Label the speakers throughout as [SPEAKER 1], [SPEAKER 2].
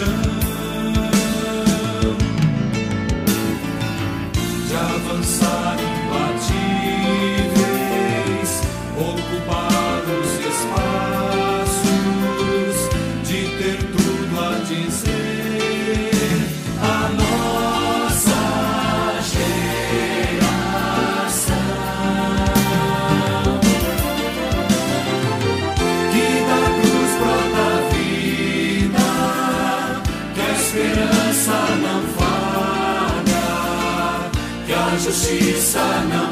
[SPEAKER 1] sun. Justiça não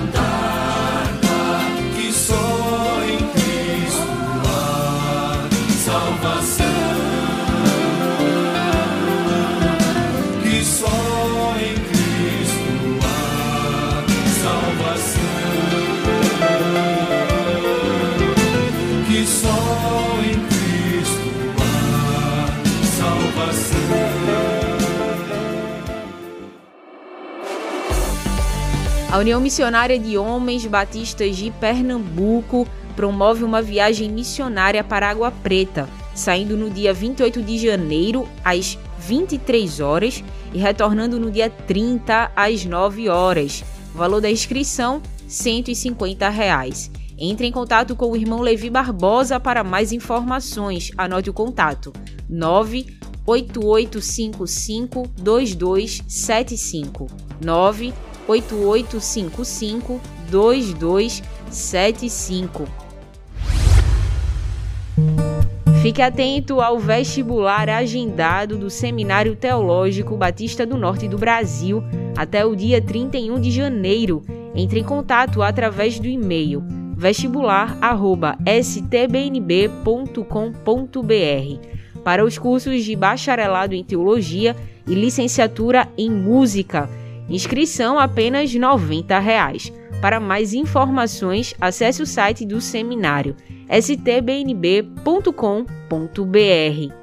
[SPEAKER 2] A União Missionária de Homens Batistas de Pernambuco promove uma viagem missionária para Água Preta, saindo no dia 28 de janeiro às 23 horas e retornando no dia 30 às 9 horas. Valor da inscrição 150 reais. Entre em contato com o irmão Levi Barbosa para mais informações. Anote o contato: 98855 2275 9 8855 2275. Fique atento ao vestibular agendado do Seminário Teológico Batista do Norte do Brasil até o dia 31 de janeiro. Entre em contato através do e-mail vestibular@stbnb.com.br para os cursos de bacharelado em teologia e licenciatura em música. Inscrição apenas 90 reais. Para mais informações, acesse o site do seminário stbnb.com.br.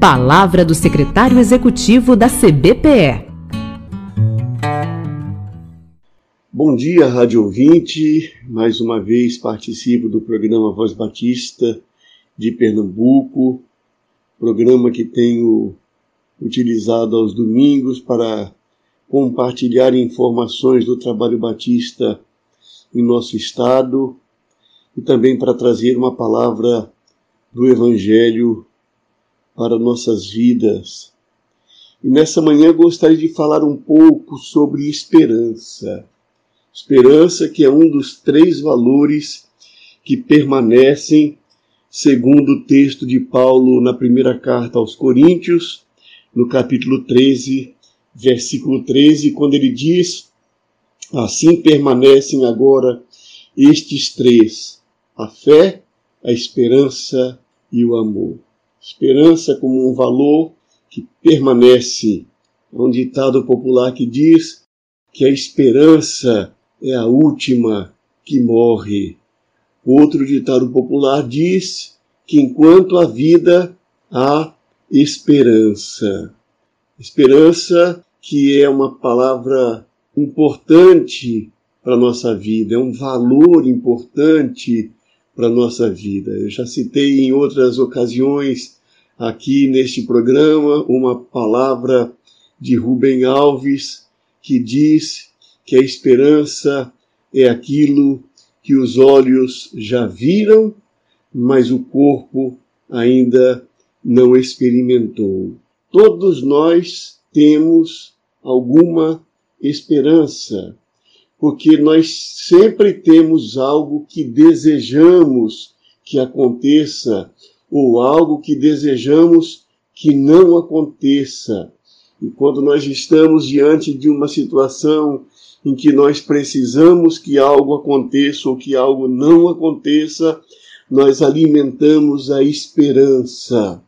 [SPEAKER 3] Palavra do secretário executivo da CBPE.
[SPEAKER 4] Bom dia, rádio ouvinte. Mais uma vez participo do programa Voz Batista de Pernambuco, programa que tenho utilizado aos domingos para compartilhar informações do trabalho batista em nosso estado e também para trazer uma palavra do Evangelho para nossas vidas. E nessa manhã gostaria de falar um pouco sobre esperança. Esperança, que é um dos três valores que permanecem, segundo o texto de Paulo na primeira carta aos Coríntios, no capítulo 13, versículo 13, quando ele diz: Assim permanecem agora estes três: a fé, a esperança e o amor. Esperança como um valor que permanece. Há um ditado popular que diz que a esperança é a última que morre. Outro ditado popular diz que enquanto há vida, há esperança. Esperança que é uma palavra importante para a nossa vida, é um valor importante para a nossa vida. Eu já citei em outras ocasiões aqui neste programa uma palavra de Rubem Alves que diz que a esperança é aquilo que os olhos já viram, mas o corpo ainda não experimentou. Todos nós temos alguma esperança, porque nós sempre temos algo que desejamos que aconteça ou algo que desejamos que não aconteça. E quando nós estamos diante de uma situação em que nós precisamos que algo aconteça ou que algo não aconteça, nós alimentamos a esperança.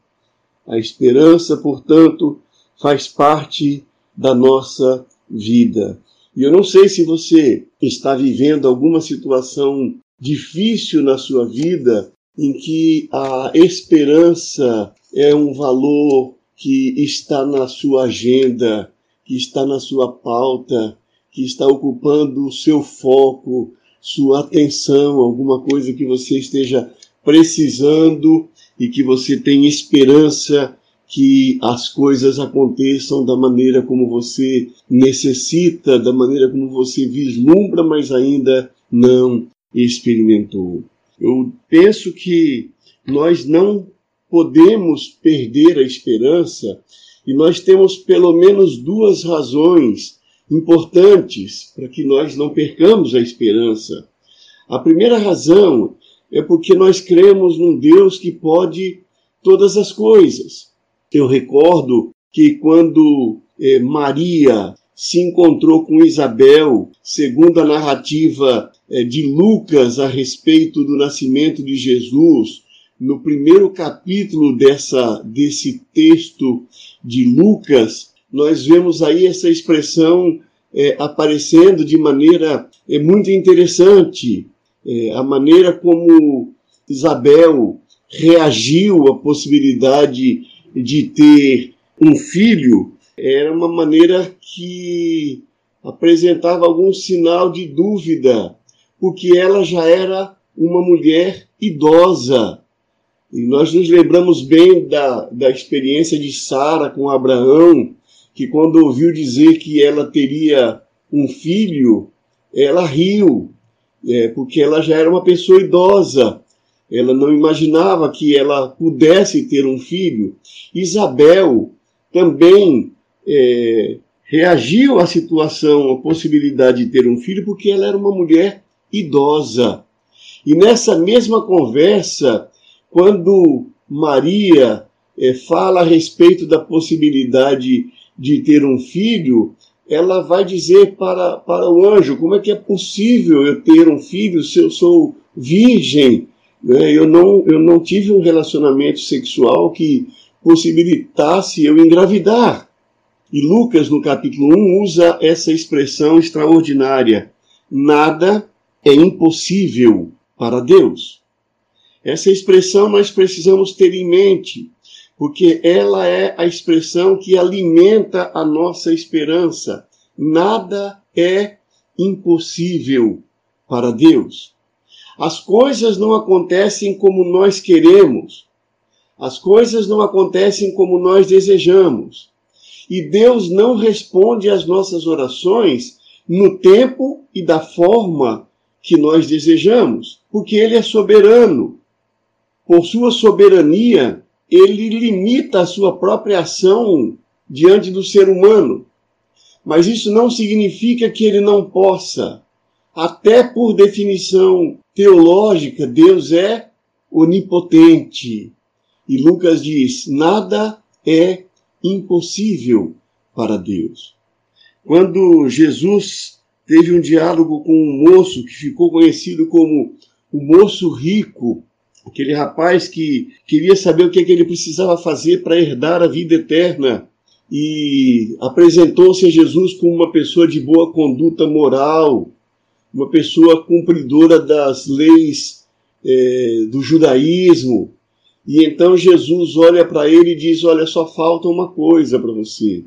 [SPEAKER 4] A esperança, portanto, faz parte da nossa vida. E eu não sei se você está vivendo alguma situação difícil na sua vida em que a esperança é um valor que está na sua agenda, que está na sua pauta, que está ocupando o seu foco, sua atenção, alguma coisa que você esteja precisando e que você tem esperança que as coisas aconteçam da maneira como você necessita, da maneira como você vislumbra, mas ainda não experimentou. Eu penso que nós não podemos perder a esperança e nós temos pelo menos duas razões importantes para que nós não percamos a esperança. A primeira razão é porque nós cremos num Deus que pode todas as coisas. Eu recordo que quando eh, Maria se encontrou com Isabel, segundo a narrativa de Lucas a respeito do nascimento de Jesus, no primeiro capítulo dessa, desse texto de Lucas, nós vemos aí essa expressão é, aparecendo de maneira é, muito interessante. É, a maneira como Isabel reagiu à possibilidade de ter um filho era uma maneira que apresentava algum sinal de dúvida, porque ela já era uma mulher idosa. E nós nos lembramos bem da, da experiência de Sara com Abraão, que quando ouviu dizer que ela teria um filho, ela riu, é, porque ela já era uma pessoa idosa. Ela não imaginava que ela pudesse ter um filho. Isabel também é, reagiu à situação, à possibilidade de ter um filho, porque ela era uma mulher idosa. E nessa mesma conversa, quando Maria é, fala a respeito da possibilidade de ter um filho, ela vai dizer para, para o anjo: como é que é possível eu ter um filho se eu sou virgem? Né? Eu, não, eu não tive um relacionamento sexual que possibilitasse eu engravidar. E Lucas, no capítulo 1, usa essa expressão extraordinária: nada é impossível para Deus. Essa expressão nós precisamos ter em mente, porque ela é a expressão que alimenta a nossa esperança. Nada é impossível para Deus. As coisas não acontecem como nós queremos. As coisas não acontecem como nós desejamos. E Deus não responde às nossas orações no tempo e da forma que nós desejamos, porque Ele é soberano. Por sua soberania, ele limita a sua própria ação diante do ser humano. Mas isso não significa que ele não possa. Até por definição teológica, Deus é onipotente. E Lucas diz: nada é impossível para Deus. Quando Jesus teve um diálogo com um moço que ficou conhecido como o moço rico, aquele rapaz que queria saber o que, é que ele precisava fazer para herdar a vida eterna e apresentou-se a Jesus como uma pessoa de boa conduta moral, uma pessoa cumpridora das leis é, do judaísmo. E então Jesus olha para ele e diz: Olha, só falta uma coisa para você.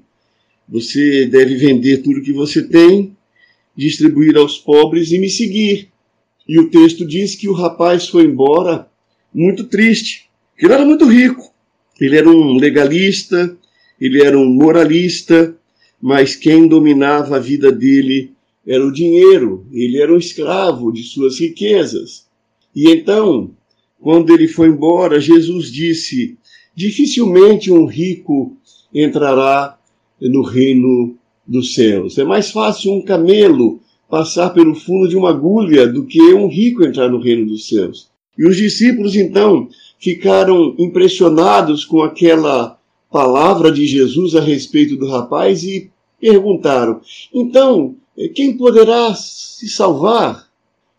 [SPEAKER 4] Você deve vender tudo que você tem, distribuir aos pobres e me seguir. E o texto diz que o rapaz foi embora muito triste. Ele era muito rico. Ele era um legalista, ele era um moralista, mas quem dominava a vida dele era o dinheiro. Ele era um escravo de suas riquezas. E então, quando ele foi embora, Jesus disse: dificilmente um rico entrará no reino dos céus. É mais fácil um camelo passar pelo fundo de uma agulha do que um rico entrar no reino dos céus. E os discípulos então ficaram impressionados com aquela palavra de Jesus a respeito do rapaz e perguntaram: então, quem poderá se salvar?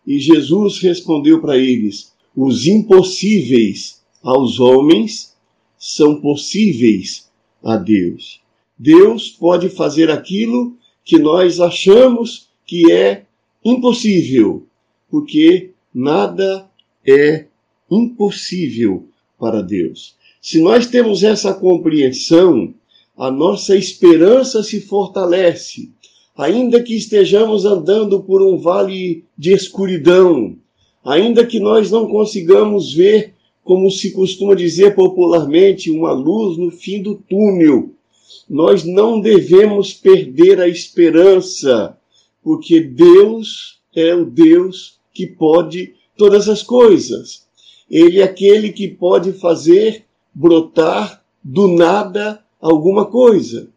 [SPEAKER 4] E Jesus respondeu para eles: os impossíveis aos homens são possíveis a Deus. Deus pode fazer aquilo que nós achamos que é impossível, porque nada é impossível para Deus. Se nós temos essa compreensão, a nossa esperança se fortalece, ainda que estejamos andando por um vale de escuridão, ainda que nós não consigamos ver, como se costuma dizer popularmente, uma luz no fim do túnel. Nós não devemos perder a esperança, porque Deus é o Deus que pode todas as coisas. Ele é aquele que pode fazer brotar do nada alguma coisa.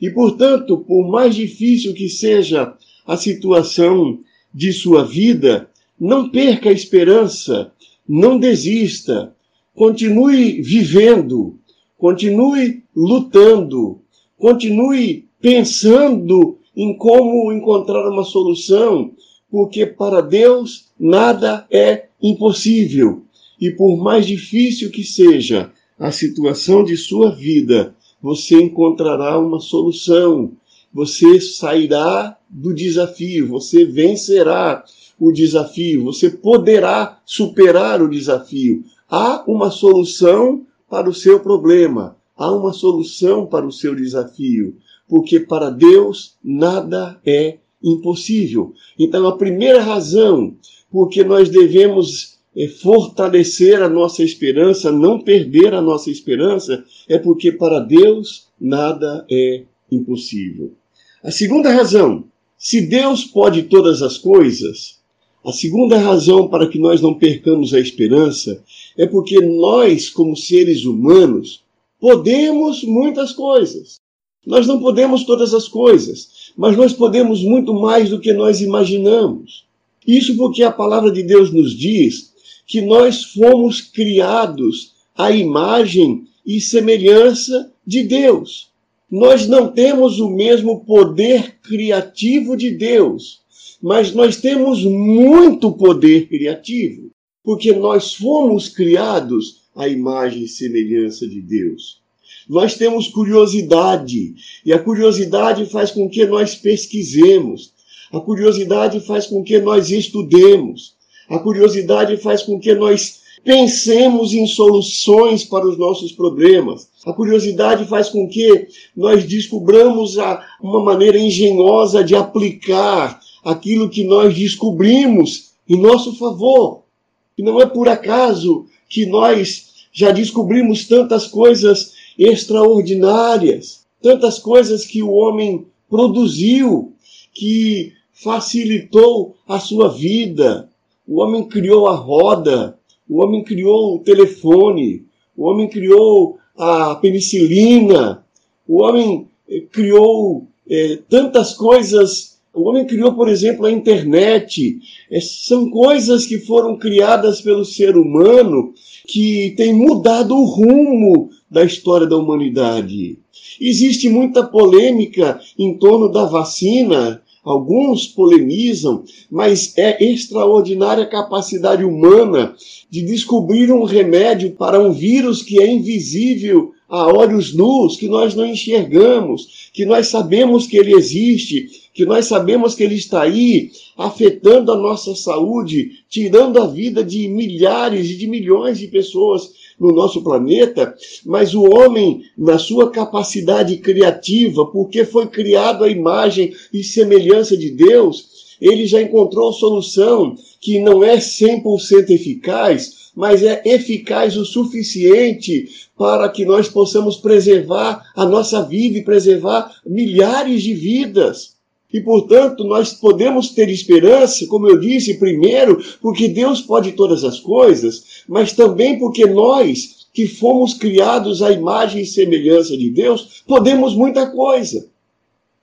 [SPEAKER 4] E, portanto, por mais difícil que seja a situação de sua vida, não perca a esperança, não desista, continue vivendo, continue lutando, continue pensando em como encontrar uma solução, porque para Deus nada é impossível. E por mais difícil que seja a situação de sua vida, você encontrará uma solução. Você sairá do desafio, você vencerá o desafio, você poderá superar o desafio. Há uma solução para o seu problema, há uma solução para o seu desafio, porque para Deus nada é impossível. Então, a primeira razão porque nós devemos é, fortalecer a nossa esperança, não perder a nossa esperança, é porque para Deus nada é impossível. A segunda razão, se Deus pode todas as coisas, a segunda razão para que nós não percamos a esperança é porque nós, como seres humanos, podemos muitas coisas. Nós não podemos todas as coisas, mas nós podemos muito mais do que nós imaginamos. Isso porque a palavra de Deus nos diz que nós fomos criados à imagem e semelhança de Deus nós não temos o mesmo poder criativo de Deus, mas nós temos muito poder criativo, porque nós fomos criados à imagem e semelhança de Deus. Nós temos curiosidade, e a curiosidade faz com que nós pesquisemos, a curiosidade faz com que nós estudemos, a curiosidade faz com que nós pensemos em soluções para os nossos problemas. A curiosidade faz com que nós descobramos uma maneira engenhosa de aplicar aquilo que nós descobrimos em nosso favor. E não é por acaso que nós já descobrimos tantas coisas extraordinárias, tantas coisas que o homem produziu, que facilitou a sua vida. O homem criou a roda, o homem criou o telefone, o homem criou a penicilina, o homem eh, criou é, tantas coisas. O homem criou, por exemplo, a internet. É, são coisas que foram criadas pelo ser humano que têm mudado o rumo da história da humanidade. Existe muita polêmica em torno da vacina Alguns polemizam, mas é extraordinária a capacidade humana de descobrir um remédio para um vírus que é invisível a olhos nus, que nós não enxergamos, que nós sabemos que ele existe, que nós sabemos que ele está aí, afetando a nossa saúde, tirando a vida de milhares e de milhões de pessoas no nosso planeta, mas o homem, na sua capacidade criativa, porque foi criado à imagem e semelhança de Deus, ele já encontrou solução que não é 100% eficaz, mas é eficaz o suficiente para que nós possamos preservar a nossa vida e preservar milhares de vidas. E, portanto, nós podemos ter esperança, como eu disse, primeiro, porque Deus pode todas as coisas, mas também porque nós, que fomos criados à imagem e semelhança de Deus, podemos muita coisa.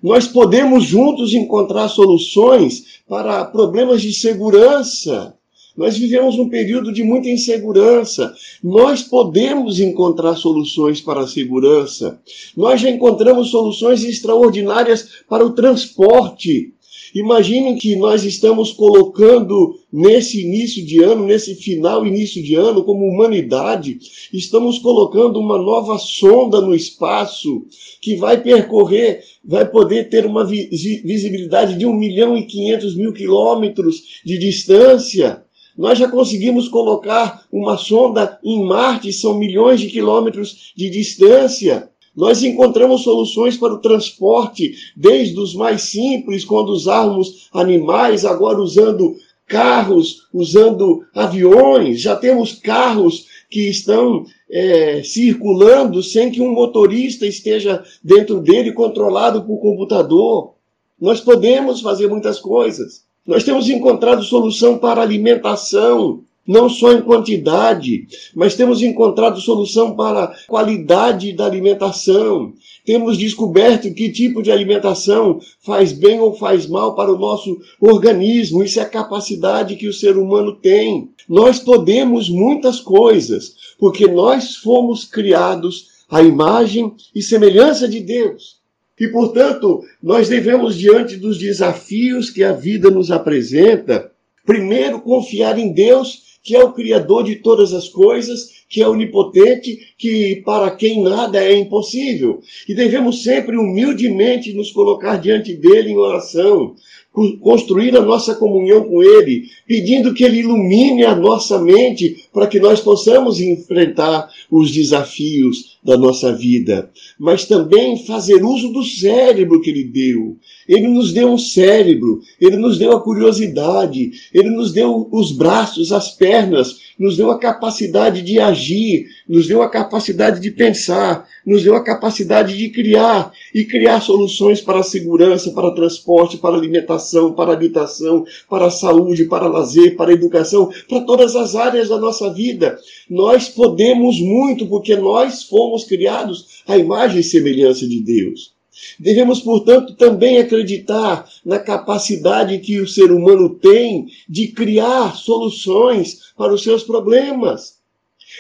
[SPEAKER 4] Nós podemos juntos encontrar soluções para problemas de segurança, nós vivemos um período de muita insegurança. Nós podemos encontrar soluções para a segurança. Nós já encontramos soluções extraordinárias para o transporte. Imaginem que nós estamos colocando nesse início de ano, nesse final início de ano, como humanidade, estamos colocando uma nova sonda no espaço que vai percorrer, vai poder ter uma visibilidade de 1 milhão e 500 mil quilômetros de distância. Nós já conseguimos colocar uma sonda em Marte, são milhões de quilômetros de distância. Nós encontramos soluções para o transporte, desde os mais simples, quando usávamos animais, agora usando carros, usando aviões. Já temos carros que estão é, circulando sem que um motorista esteja dentro dele, controlado por computador. Nós podemos fazer muitas coisas. Nós temos encontrado solução para alimentação, não só em quantidade, mas temos encontrado solução para qualidade da alimentação. Temos descoberto que tipo de alimentação faz bem ou faz mal para o nosso organismo. Isso é a capacidade que o ser humano tem. Nós podemos muitas coisas, porque nós fomos criados à imagem e semelhança de Deus. E, portanto, nós devemos, diante dos desafios que a vida nos apresenta, primeiro confiar em Deus, que é o Criador de todas as coisas, que é onipotente, que para quem nada é impossível. E devemos sempre humildemente nos colocar diante dele em oração, construir a nossa comunhão com Ele, pedindo que Ele ilumine a nossa mente para que nós possamos enfrentar os desafios da nossa vida, mas também fazer uso do cérebro que Ele deu. Ele nos deu um cérebro, Ele nos deu a curiosidade, Ele nos deu os braços, as pernas, nos deu a capacidade de agir, nos deu a capacidade de pensar, nos deu a capacidade de criar e criar soluções para a segurança, para transporte, para alimentação, para habitação, para saúde, para lazer, para educação, para todas as áreas da nossa vida. Nós podemos muito porque nós fomos criados à imagem e semelhança de Deus. Devemos, portanto, também acreditar na capacidade que o ser humano tem de criar soluções para os seus problemas.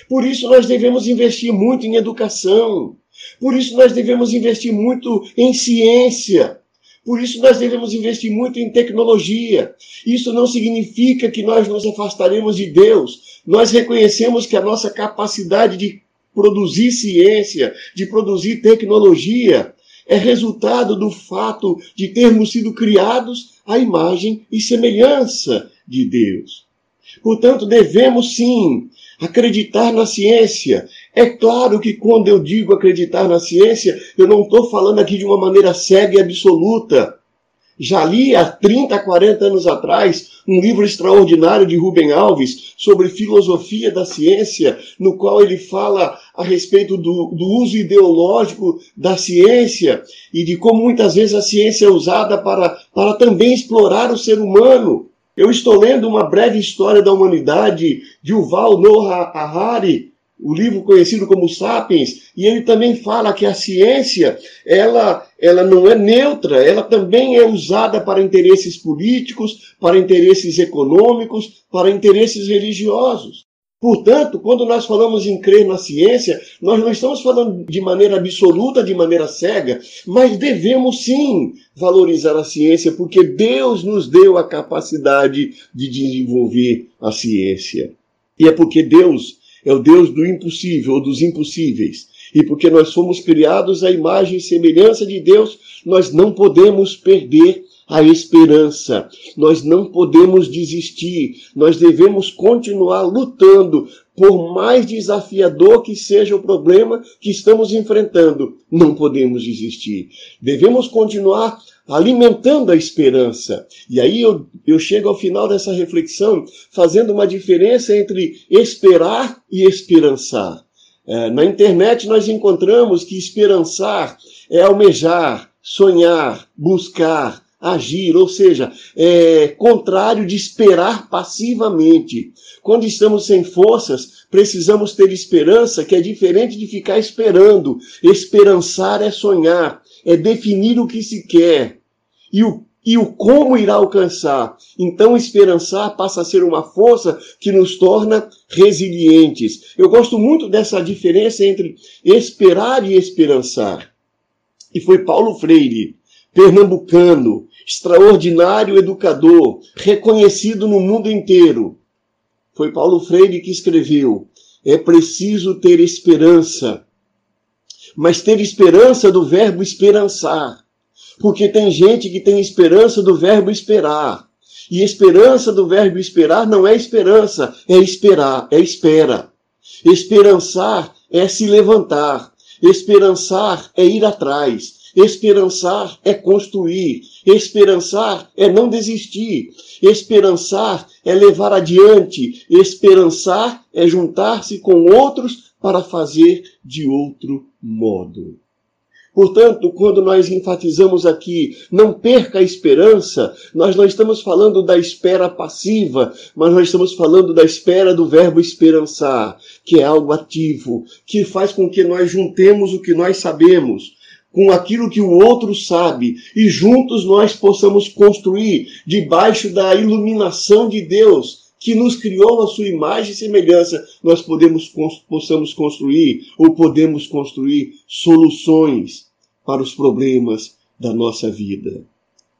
[SPEAKER 4] Por isso, nós devemos investir muito em educação. Por isso, nós devemos investir muito em ciência. Por isso, nós devemos investir muito em tecnologia. Isso não significa que nós nos afastaremos de Deus. Nós reconhecemos que a nossa capacidade de produzir ciência, de produzir tecnologia, é resultado do fato de termos sido criados à imagem e semelhança de Deus. Portanto, devemos sim acreditar na ciência. É claro que quando eu digo acreditar na ciência, eu não estou falando aqui de uma maneira cega e absoluta. Já li há 30, 40 anos atrás um livro extraordinário de Rubem Alves sobre filosofia da ciência, no qual ele fala a respeito do, do, uso ideológico da ciência e de como muitas vezes a ciência é usada para, para também explorar o ser humano. Eu estou lendo uma breve história da humanidade de Yuval Noah Harari, o livro conhecido como Sapiens, e ele também fala que a ciência, ela, ela não é neutra, ela também é usada para interesses políticos, para interesses econômicos, para interesses religiosos. Portanto, quando nós falamos em crer na ciência, nós não estamos falando de maneira absoluta, de maneira cega, mas devemos sim valorizar a ciência, porque Deus nos deu a capacidade de desenvolver a ciência. E é porque Deus é o Deus do impossível ou dos impossíveis. E porque nós fomos criados à imagem e semelhança de Deus, nós não podemos perder a esperança. Nós não podemos desistir. Nós devemos continuar lutando, por mais desafiador que seja o problema que estamos enfrentando. Não podemos desistir. Devemos continuar alimentando a esperança. E aí eu, eu chego ao final dessa reflexão fazendo uma diferença entre esperar e esperançar. É, na internet nós encontramos que esperançar é almejar, sonhar, buscar, agir, ou seja, é contrário de esperar passivamente. Quando estamos sem forças, precisamos ter esperança, que é diferente de ficar esperando. Esperançar é sonhar, é definir o que se quer e o e o como irá alcançar. Então, esperançar passa a ser uma força que nos torna resilientes. Eu gosto muito dessa diferença entre esperar e esperançar. E foi Paulo Freire, pernambucano, extraordinário educador, reconhecido no mundo inteiro. Foi Paulo Freire que escreveu: é preciso ter esperança, mas ter esperança do verbo esperançar, porque tem gente que tem esperança do verbo esperar. E esperança do verbo esperar não é esperança, é esperar, é espera. Esperançar é se levantar. Esperançar é ir atrás. Esperançar é construir. Esperançar é não desistir. Esperançar é levar adiante. Esperançar é juntar-se com outros para fazer de outro modo. Portanto, quando nós enfatizamos aqui não perca a esperança, nós não estamos falando da espera passiva, mas nós estamos falando da espera do verbo esperançar, que é algo ativo, que faz com que nós juntemos o que nós sabemos com aquilo que o outro sabe e juntos nós possamos construir debaixo da iluminação de Deus que nos criou a sua imagem e semelhança, nós podemos possamos construir ou podemos construir soluções
[SPEAKER 5] para os problemas da nossa vida.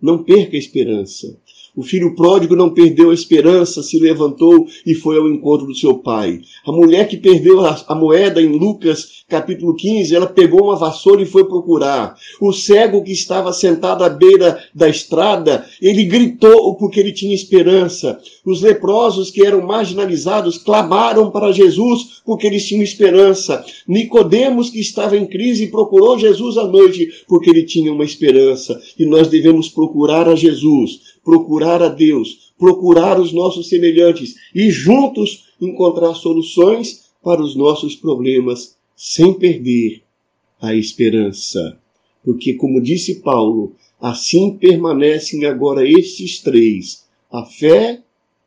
[SPEAKER 5] Não perca a esperança. O filho pródigo não perdeu a esperança, se levantou e foi ao encontro do seu pai. A mulher que perdeu a, moeda em Lucas capítulo 15, ela pegou uma vassoura e foi procurar. O cego que estava sentado à beira da estrada, ele gritou porque ele tinha esperança. Os leprosos que eram marginalizados clamaram para Jesus porque eles tinham esperança. Nicodemos que estava em crise procurou Jesus à noite porque ele tinha uma esperança. E nós devemos procurar a Jesus procurar a Deus, procurar os nossos semelhantes e juntos encontrar soluções para os nossos problemas sem perder a esperança. Porque, como disse Paulo, assim permanecem agora estes três: a fé,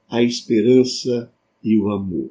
[SPEAKER 5] a esperança e o amor.